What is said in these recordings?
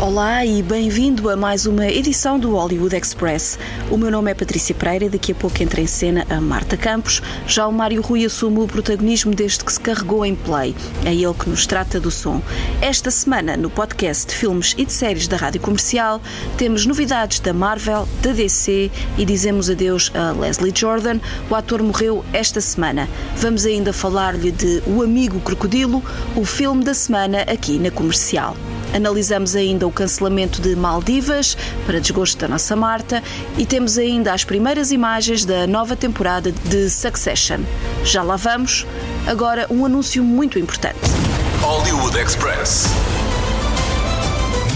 Olá e bem-vindo a mais uma edição do Hollywood Express. O meu nome é Patrícia Pereira e daqui a pouco entra em cena a Marta Campos. Já o Mário Rui assume o protagonismo desde que se carregou em play. É ele que nos trata do som. Esta semana, no podcast de filmes e de séries da Rádio Comercial, temos novidades da Marvel, da DC e dizemos adeus a Leslie Jordan. O ator morreu esta semana. Vamos ainda falar-lhe de O Amigo Crocodilo, o filme da semana aqui na Comercial. Analisamos ainda o cancelamento de Maldivas, para desgosto da nossa Marta, e temos ainda as primeiras imagens da nova temporada de Succession. Já lá vamos. Agora, um anúncio muito importante. Hollywood Express.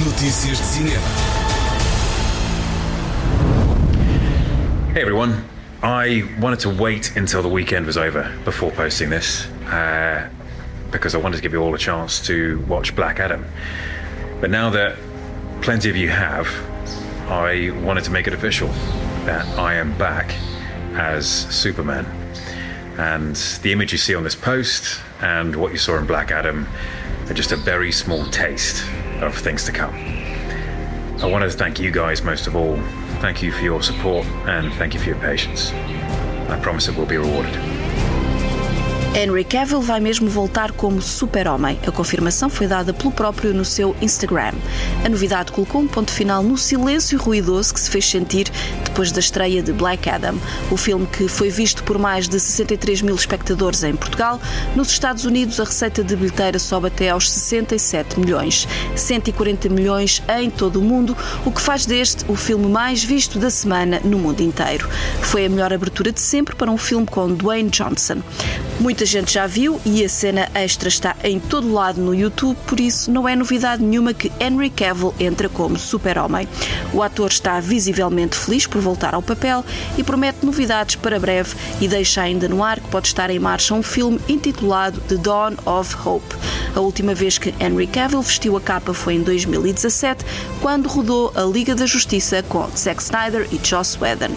Notícias de cinema. Hey everyone. I wanted to wait until the weekend was over before posting this uh, because I wanted to give you all a chance to watch Black Adam. But now that plenty of you have, I wanted to make it official that I am back as Superman. And the image you see on this post and what you saw in Black Adam are just a very small taste of things to come. I wanted to thank you guys most of all. Thank you for your support and thank you for your patience. I promise it will be rewarded. Henry Cavill vai mesmo voltar como super-homem. A confirmação foi dada pelo próprio no seu Instagram. A novidade colocou um ponto final no silêncio ruidoso que se fez sentir depois da estreia de Black Adam, o filme que foi visto por mais de 63 mil espectadores em Portugal. Nos Estados Unidos, a receita de bilheteira sobe até aos 67 milhões, 140 milhões em todo o mundo, o que faz deste o filme mais visto da semana no mundo inteiro. Foi a melhor abertura de sempre para um filme com Dwayne Johnson. Muita gente já viu e a cena extra está em todo lado no YouTube, por isso não é novidade nenhuma que Henry Cavill entra como super-homem. O ator está visivelmente feliz por voltar ao papel e promete novidades para breve e deixa ainda no ar que pode estar em marcha um filme intitulado The Dawn of Hope. A última vez que Henry Cavill vestiu a capa foi em 2017, quando rodou a Liga da Justiça com Zack Snyder e Joss Whedon.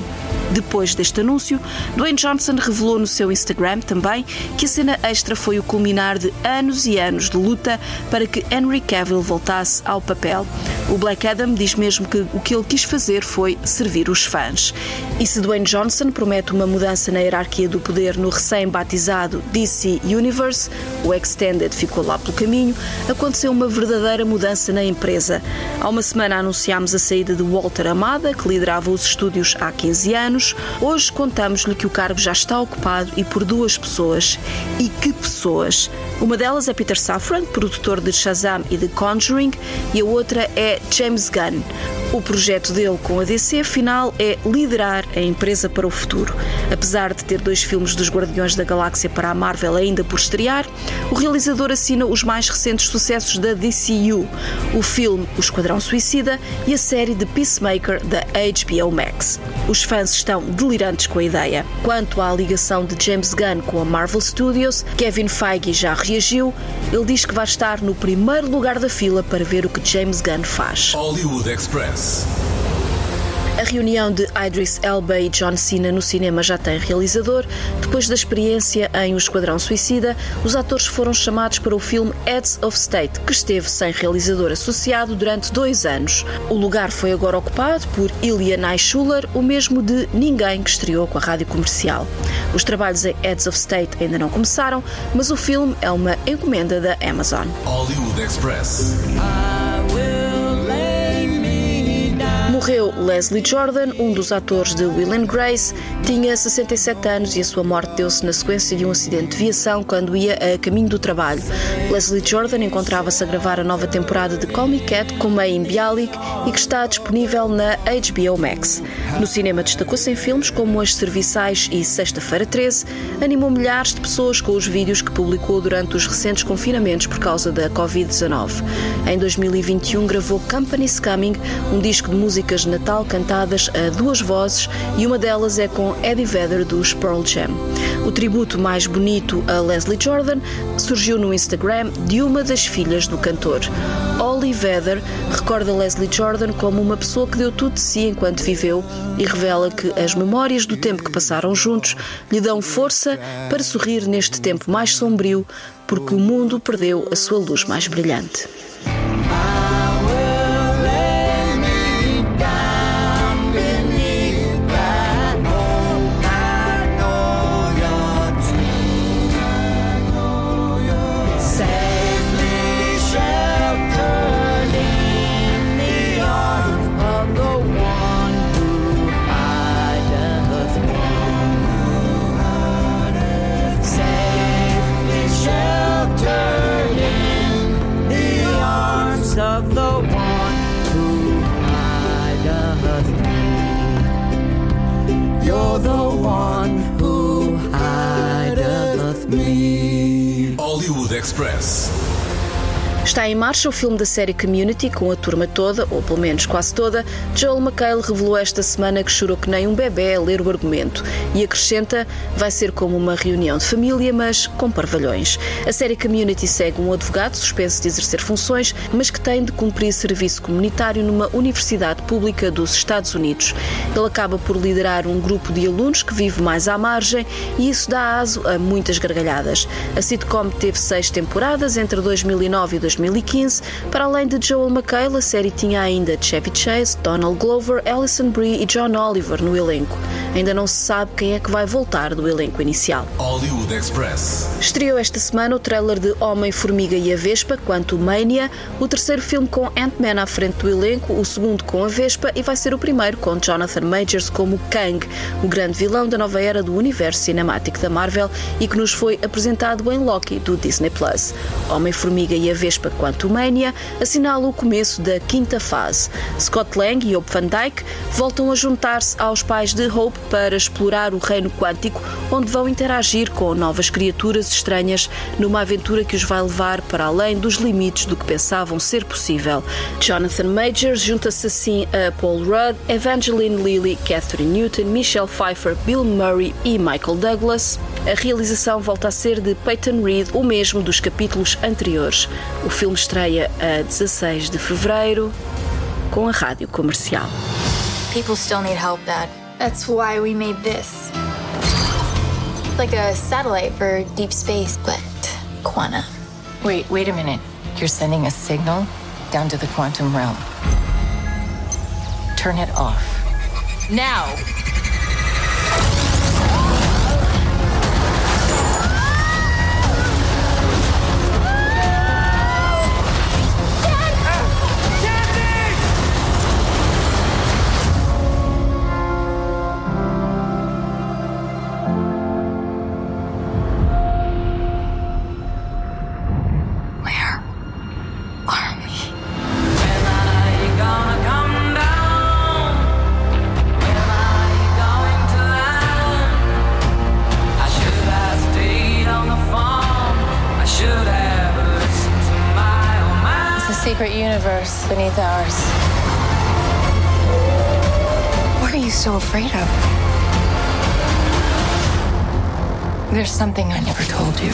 Depois deste anúncio, Dwayne Johnson revelou no seu Instagram também que a cena extra foi o culminar de anos e anos de luta para que Henry Cavill voltasse ao papel. O Black Adam diz mesmo que o que ele quis fazer foi servir os fãs. E se Dwayne Johnson promete uma mudança na hierarquia do poder no recém-batizado DC Universe, o Extended ficou lá pelo caminho, aconteceu uma verdadeira mudança na empresa. Há uma semana anunciámos a saída de Walter Amada, que liderava os estúdios há 15 anos. Hoje contamos-lhe que o cargo já está ocupado e por duas pessoas. E que pessoas! Uma delas é Peter Safran, produtor de Shazam e de Conjuring, e a outra é James Gunn. O projeto dele com a DC, afinal, é liderar a empresa para o futuro. Apesar de ter dois filmes dos Guardiões da Galáxia para a Marvel ainda por estrear, o realizador assina os mais recentes sucessos da DCU, o filme O Esquadrão Suicida e a série de Peacemaker da HBO Max. Os fãs estão delirantes com a ideia. Quanto à ligação de James Gunn com a Marvel Studios, Kevin Feige já reagiu. Ele diz que vai estar no primeiro lugar da fila para ver o que James Gunn faz. Hollywood Express. A reunião de Idris Elba e John Cena no cinema já tem realizador. Depois da experiência em O Esquadrão Suicida, os atores foram chamados para o filme Heads of State, que esteve sem realizador associado durante dois anos. O lugar foi agora ocupado por Ilya Naishuller, o mesmo de Ninguém, que estreou com a rádio comercial. Os trabalhos em Heads of State ainda não começaram, mas o filme é uma encomenda da Amazon. Hollywood Express. Morreu Leslie Jordan, um dos atores de Will and Grace, tinha 67 anos e a sua morte deu-se na sequência de um acidente de viação quando ia a caminho do trabalho. Leslie Jordan encontrava-se a gravar a nova temporada de Call Me Cat com Mayim Bialik e que está disponível na HBO Max. No cinema destacou-se em filmes como As Serviçais e Sexta-feira 13, animou milhares de pessoas com os vídeos que publicou durante os recentes confinamentos por causa da Covid-19. Em 2021 gravou Company's Coming, um disco de música músicas de Natal cantadas a duas vozes e uma delas é com Eddie Vedder dos Pearl Jam. O tributo mais bonito a Leslie Jordan surgiu no Instagram de uma das filhas do cantor. Ollie Vedder recorda Leslie Jordan como uma pessoa que deu tudo de si enquanto viveu e revela que as memórias do tempo que passaram juntos lhe dão força para sorrir neste tempo mais sombrio, porque o mundo perdeu a sua luz mais brilhante. Em marcha o filme da série Community com a turma toda, ou pelo menos quase toda. Joel McHale revelou esta semana que chorou que nem um bebê a ler o argumento e acrescenta vai ser como uma reunião de família, mas com parvalhões. A série Community segue um advogado suspenso de exercer funções, mas que tem de cumprir serviço comunitário numa universidade pública dos Estados Unidos. Ele acaba por liderar um grupo de alunos que vive mais à margem e isso dá aso a muitas gargalhadas. A sitcom teve seis temporadas entre 2009 e 2015 2015. Para além de Joel McHale, a série tinha ainda Chevy Chase, Donald Glover, Alison Brie e John Oliver no elenco. Ainda não se sabe quem é que vai voltar do elenco inicial. Hollywood Express. Estreou esta semana o trailer de Homem-Formiga e a Vespa, quanto Mania, o terceiro filme com Ant-Man à frente do elenco, o segundo com a Vespa e vai ser o primeiro com Jonathan Majors como Kang, o grande vilão da nova era do universo cinemático da Marvel e que nos foi apresentado em Loki do Disney Plus. Homem-Formiga e a Vespa Quantumania assinala o começo da quinta fase. Scott Lang e Hope Van Dyke voltam a juntar-se aos pais de Hope para explorar o reino quântico, onde vão interagir com novas criaturas estranhas numa aventura que os vai levar para além dos limites do que pensavam ser possível. Jonathan Majors junta-se assim a Paul Rudd, Evangeline Lilly, Catherine Newton, Michelle Pfeiffer, Bill Murray e Michael Douglas. A realização volta a ser de Peyton Reed, o mesmo dos capítulos anteriores. O filme estreia a 16 de fevereiro com a rádio comercial. People still need help, Dad. That's why we made this. It's Like a satellite for deep space, but quanta. Wait, wait a minute. You're sending a signal down to the quantum realm. Turn it off. Now! Secret universe beneath ours. What are you so afraid of? There's something I never told you.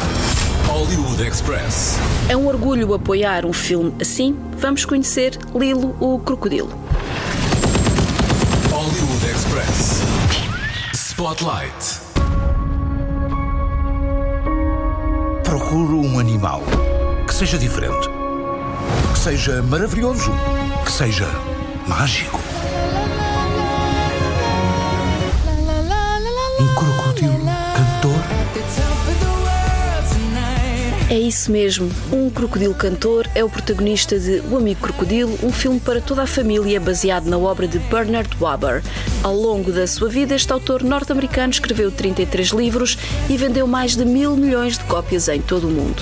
Hollywood Express. É um orgulho apoiar um filme assim. Vamos conhecer Lilo o Crocodilo. Hollywood Express. Spotlight. Procuro um animal que seja diferente, seja maravilhoso, que seja mágico. Um É isso mesmo. Um crocodilo cantor é o protagonista de O Amigo Crocodilo, um filme para toda a família baseado na obra de Bernard Waber. Ao longo da sua vida, este autor norte-americano escreveu 33 livros e vendeu mais de mil milhões de cópias em todo o mundo.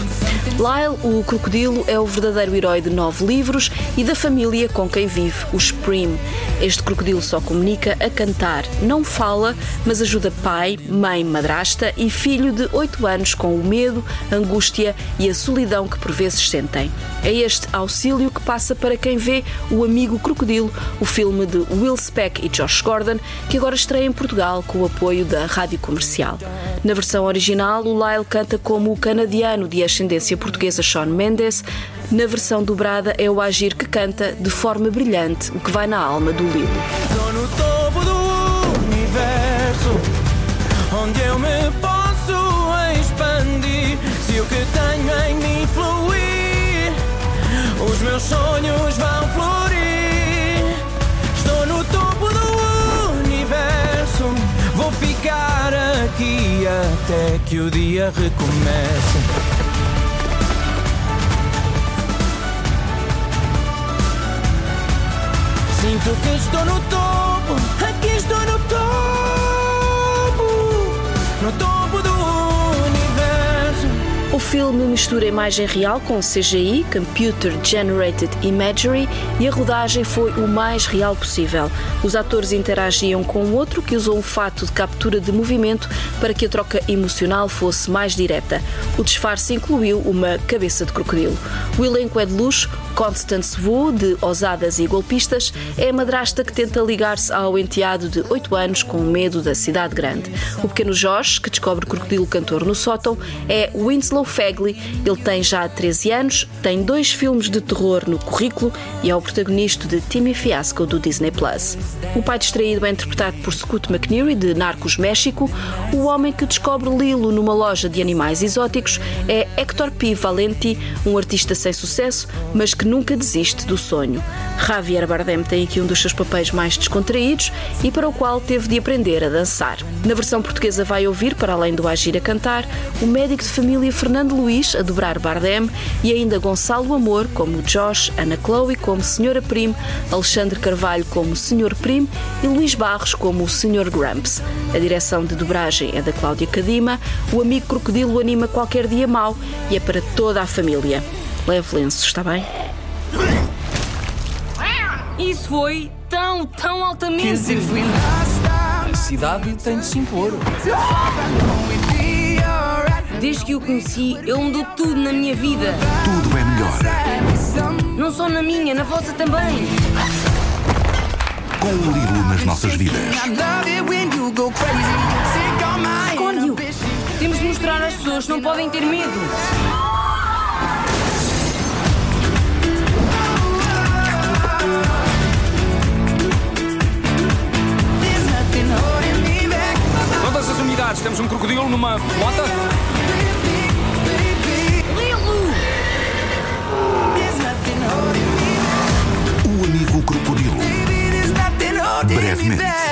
Lyle, o crocodilo, é o verdadeiro herói de nove livros e da família com quem vive, os Prim. Este crocodilo só comunica a cantar, não fala, mas ajuda pai, mãe, madrasta e filho de 8 anos com o medo, angústia e a solidão que por vezes sentem. É este auxílio que passa para quem vê O Amigo Crocodilo, o filme de Will Speck e Josh Gordon, que agora estreia em Portugal com o apoio da Rádio Comercial. Na versão original, o Lyle canta como o canadiano de ascendência portuguesa Shawn Mendes. Na versão dobrada, é o Agir que canta de forma brilhante o que vai na alma do Lilo. Estou no topo do universo, onde eu me posso expandir. Se o que tenho em mim fluir, os meus sonhos vão florir. Estou no topo do universo, vou ficar aqui até que o dia recomece. Sinto que estou no topo, aqui estou no topo, no topo filme mistura imagem real com CGI, Computer Generated Imagery, e a rodagem foi o mais real possível. Os atores interagiam com o outro que usou um fato de captura de movimento para que a troca emocional fosse mais direta. O disfarce incluiu uma cabeça de crocodilo. O elenco é de luxo, Constance Wu, de Ousadas e Golpistas, é a madrasta que tenta ligar-se ao enteado de 8 anos com medo da cidade grande. O pequeno Josh, que descobre crocodilo cantor no sótão, é Winslow Fagley. Ele tem já 13 anos, tem dois filmes de terror no currículo e é o protagonista de Timmy Fiasco do Disney Plus. O pai distraído é interpretado por Scoot McNeary, de Narcos México. O homem que descobre Lilo numa loja de animais exóticos é Hector P. Valenti, um artista sem sucesso, mas que nunca desiste do sonho. Javier Bardem tem aqui um dos seus papéis mais descontraídos e para o qual teve de aprender a dançar. Na versão portuguesa vai ouvir, para além do agir a cantar, o médico de família Fernando Luís a dobrar Bardem e ainda Gonçalo Amor como Josh, Ana Chloe como Senhora Prim, Alexandre Carvalho como Senhor Prim e Luís Barros como o Senhor Gramps. A direção de dobragem é da Cláudia Cadima, o amigo crocodilo anima qualquer dia mau e é para toda a família. Leve lenço, está bem? Isso foi tão, tão altamente. A cidade tem de se impor. Desde que o conheci, ele mudou tudo na minha vida. Tudo é melhor. Não só na minha, na vossa também. Com o Lilo nas nossas vidas. Esconde-o. Temos de mostrar às pessoas que não podem ter medo. Todas as unidades, temos um crocodilo numa bota? Crocodilo. Brevemente.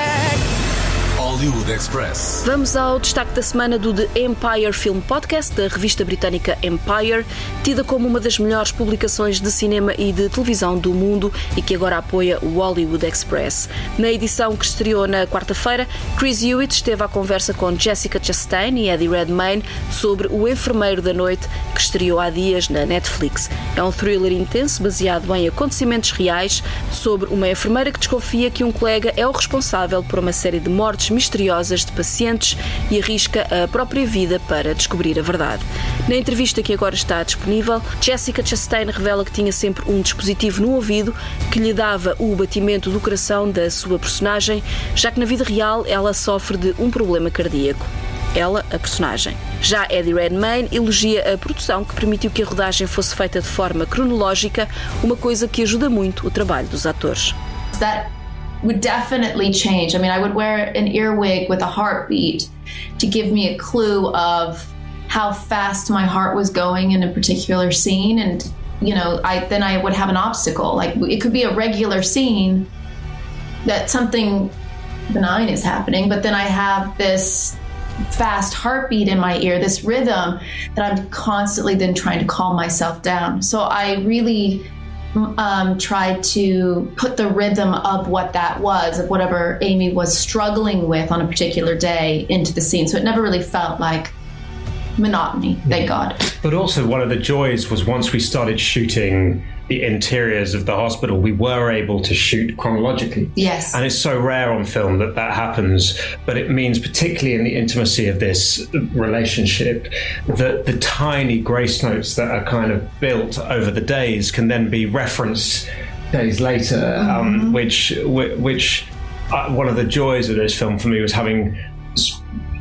Hollywood Express. Vamos ao destaque da semana do The Empire Film Podcast, da revista britânica Empire, tida como uma das melhores publicações de cinema e de televisão do mundo e que agora apoia o Hollywood Express. Na edição que estreou na quarta-feira, Chris Hewitt esteve à conversa com Jessica Chastain e Eddie Redmayne sobre O Enfermeiro da Noite, que estreou há dias na Netflix. É um thriller intenso baseado em acontecimentos reais sobre uma enfermeira que desconfia que um colega é o responsável por uma série de mortes misteriosas de pacientes e arrisca a própria vida para descobrir a verdade. Na entrevista que agora está disponível, Jessica Chastain revela que tinha sempre um dispositivo no ouvido que lhe dava o batimento do coração da sua personagem, já que na vida real ela sofre de um problema cardíaco. Ela, a personagem. Já Eddie Redmayne elogia a produção que permitiu que a rodagem fosse feita de forma cronológica, uma coisa que ajuda muito o trabalho dos atores. that would definitely change. I mean, I would wear an earwig with a heartbeat to give me a clue of how fast my heart was going in a particular scene and you know, I then I would have an obstacle. Like it could be a regular scene that something benign is happening, but then I have this fast heartbeat in my ear, this rhythm that I'm constantly then trying to calm myself down. So I really um, tried to put the rhythm of what that was, of whatever Amy was struggling with on a particular day, into the scene. So it never really felt like monotony, thank God. But also, one of the joys was once we started shooting the interiors of the hospital, we were able to shoot chronologically. Yes. And it's so rare on film that that happens, but it means, particularly in the intimacy of this relationship, that the tiny grace notes that are kind of built over the days can then be referenced days later, um, which, which uh, one of the joys of this film for me was having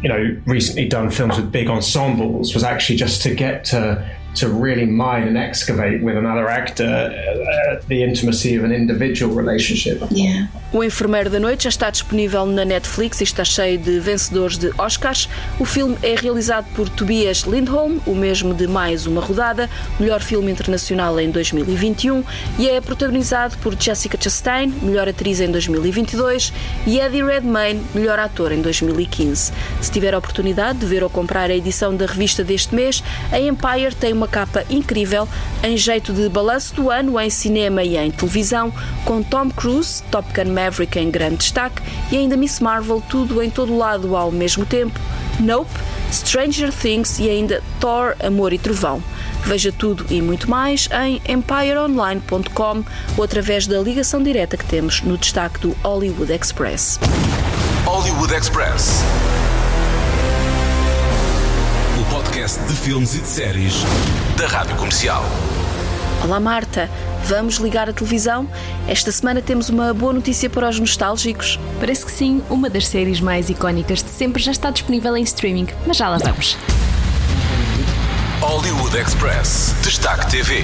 you know recently done films with big ensembles was actually just to get to to really mine and excavate with another actor uh, the intimacy of an individual relationship. Yeah. O Enfermeiro da Noite já está disponível na Netflix e está cheio de vencedores de Oscars. O filme é realizado por Tobias Lindholm, o mesmo de Mais Uma Rodada, melhor filme internacional em 2021, e é protagonizado por Jessica Chastain, melhor atriz em 2022, e Eddie Redmayne, melhor ator em 2015. Se tiver a oportunidade de ver ou comprar a edição da revista deste mês, a Empire tem uma capa incrível, em jeito de balanço do ano em cinema e em televisão, com Tom Cruise, Top Gun Maverick em grande destaque e ainda Miss Marvel, tudo em todo lado ao mesmo tempo, Nope, Stranger Things e ainda Thor, Amor e Trovão. Veja tudo e muito mais em empireonline.com ou através da ligação direta que temos no destaque do Hollywood Express. Hollywood Express. Podcast de filmes e de séries da Rádio Comercial. Olá Marta, vamos ligar a televisão? Esta semana temos uma boa notícia para os nostálgicos. Parece que sim, uma das séries mais icónicas de sempre já está disponível em streaming, mas já lá vamos. Hollywood Express. Destaque TV.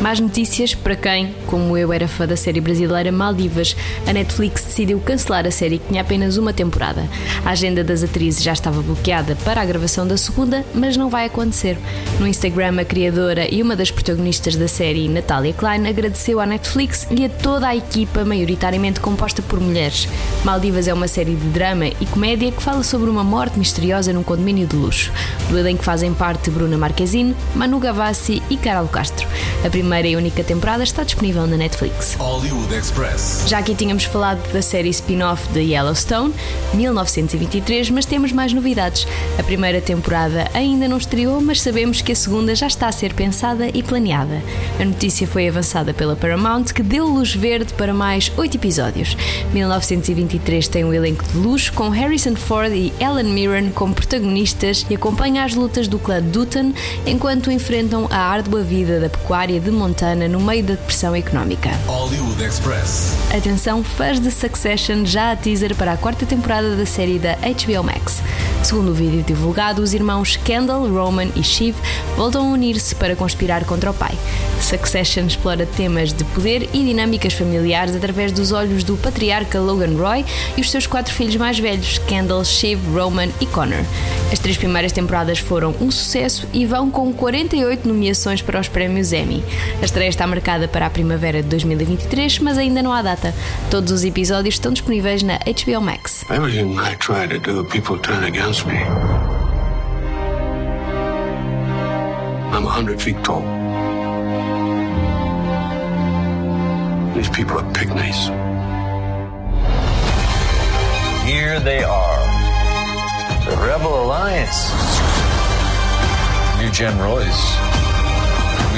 Mais notícias para quem, como eu, era fã da série brasileira Maldivas. A Netflix decidiu cancelar a série que tinha apenas uma temporada. A agenda das atrizes já estava bloqueada para a gravação da segunda, mas não vai acontecer. No Instagram, a criadora e uma das protagonistas da série, Natalia Klein, agradeceu à Netflix e a toda a equipa, maioritariamente composta por mulheres. Maldivas é uma série de drama e comédia que fala sobre uma morte misteriosa num condomínio de luxo. Do elenco fazem parte Bruna Marquezine, Manu Gavassi e Carol Castro. A primeira e única temporada está disponível na Netflix. Hollywood Express. Já aqui tínhamos falado da série spin-off de Yellowstone, 1923, mas temos mais novidades. A primeira temporada ainda não estreou, mas sabemos que a segunda já está a ser pensada e planeada. A notícia foi avançada pela Paramount, que deu luz verde para mais oito episódios. 1923 tem um elenco de luxo com Harrison Ford e Ellen Mirren como protagonistas e acompanha as lutas do clã Dutton enquanto enfrentam a árdua vida da pecuária de Montana no meio da depressão económica. Hollywood Express. Atenção, fãs de Succession, já a teaser para a quarta temporada da série da HBO Max. Segundo o vídeo divulgado, os irmãos Kendall, Roman e Shiv voltam a unir-se para conspirar contra o pai. Succession explora temas de poder e dinâmicas familiares através dos olhos do patriarca Logan Roy e os seus quatro filhos mais velhos, Kendall, Shiv, Roman e Connor. As três primeiras temporadas foram um sucesso e vão com 48 nomeações para os prémios Emmy. A estreia está marcada para a primavera de 2023, mas ainda não há data. Todos os episódios estão disponíveis na HBO Max. Everything I try to do, people turn against me. I'm a hundred feet tall. These people are pygmies. Here they are. The Rebel Alliance. New Gen Royce.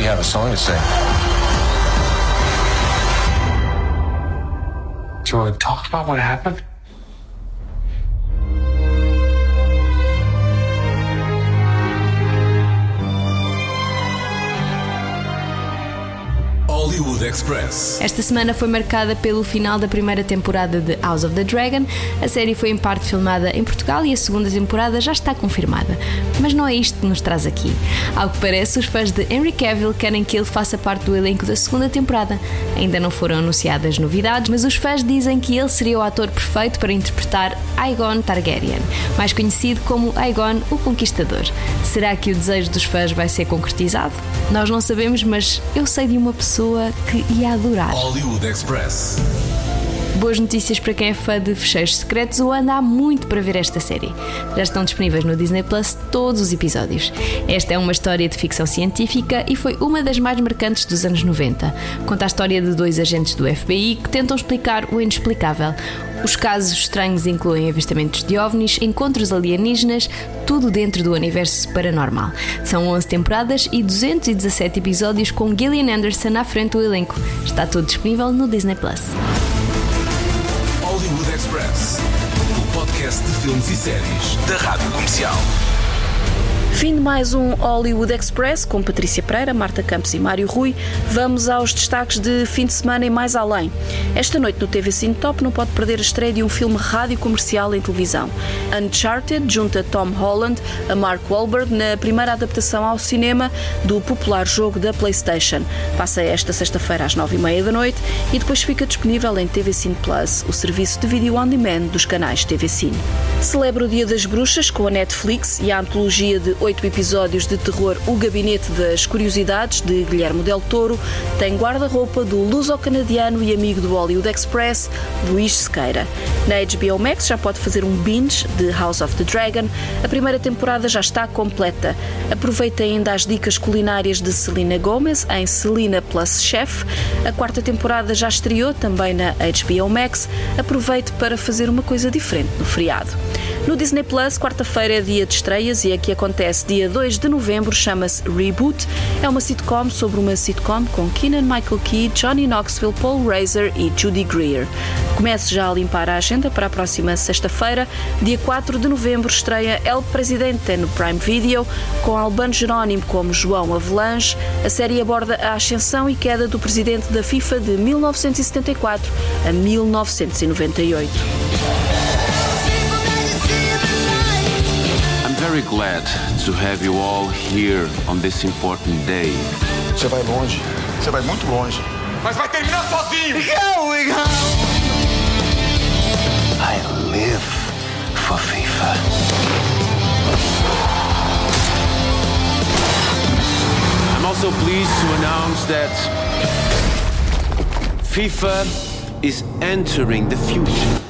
We have a song to sing. Do you want to talk about what happened? Express. Esta semana foi marcada pelo final da primeira temporada de House of the Dragon. A série foi em parte filmada em Portugal e a segunda temporada já está confirmada. Mas não é isto que nos traz aqui. Ao que parece, os fãs de Henry Cavill querem que ele faça parte do elenco da segunda temporada. Ainda não foram anunciadas novidades, mas os fãs dizem que ele seria o ator perfeito para interpretar Aegon Targaryen, mais conhecido como Aegon o Conquistador. Será que o desejo dos fãs vai ser concretizado? Nós não sabemos, mas eu sei de uma pessoa que ia adorar. Hollywood Express. Boas notícias para quem é fã de Fecheiros Secretos ou anda há muito para ver esta série. Já estão disponíveis no Disney Plus todos os episódios. Esta é uma história de ficção científica e foi uma das mais marcantes dos anos 90. Conta a história de dois agentes do FBI que tentam explicar o inexplicável. Os casos estranhos incluem avistamentos de ovnis, encontros alienígenas, tudo dentro do universo paranormal. São 11 temporadas e 217 episódios com Gillian Anderson à frente do elenco. Está tudo disponível no Disney Plus. Express, o podcast de filmes e séries da Rádio Comercial. Fim de mais um Hollywood Express com Patrícia Pereira, Marta Campos e Mário Rui. Vamos aos destaques de fim de semana e mais além. Esta noite no TV Cine Top não pode perder a estreia de um filme rádio comercial em televisão. Uncharted junta Tom Holland a Mark Wahlberg na primeira adaptação ao cinema do popular jogo da PlayStation. Passa esta sexta-feira às nove e meia da noite e depois fica disponível em TV Cine Plus, o serviço de vídeo on demand dos canais TV Cine. Celebra o Dia das Bruxas com a Netflix e a antologia de oito episódios de terror O Gabinete das Curiosidades, de Guilherme Del Toro, tem guarda-roupa do luso-canadiano e amigo do Hollywood Express, Luís Sequeira. Na HBO Max já pode fazer um binge de House of the Dragon. A primeira temporada já está completa. Aproveita ainda as dicas culinárias de Selena Gomez em Selena Plus Chef. A quarta temporada já estreou também na HBO Max. Aproveite para fazer uma coisa diferente no feriado. No Disney Plus, quarta-feira é dia de estreias e aqui acontece dia 2 de novembro, chama-se Reboot. É uma sitcom sobre uma sitcom com Keenan Michael Key, Johnny Knoxville, Paul Reiser e Judy Greer. Comece já a limpar a agenda para a próxima sexta-feira. Dia 4 de novembro estreia El Presidente no Prime Video, com Albano Jerónimo como João Avelange. A série aborda a ascensão e queda do presidente da FIFA de 1974 a 1998. Very glad to have you all here on this important day. Você vai longe. Você vai muito longe. Mas vai terminar sozinho. Going home. I live for FIFA. I'm also pleased to announce that FIFA is entering the future.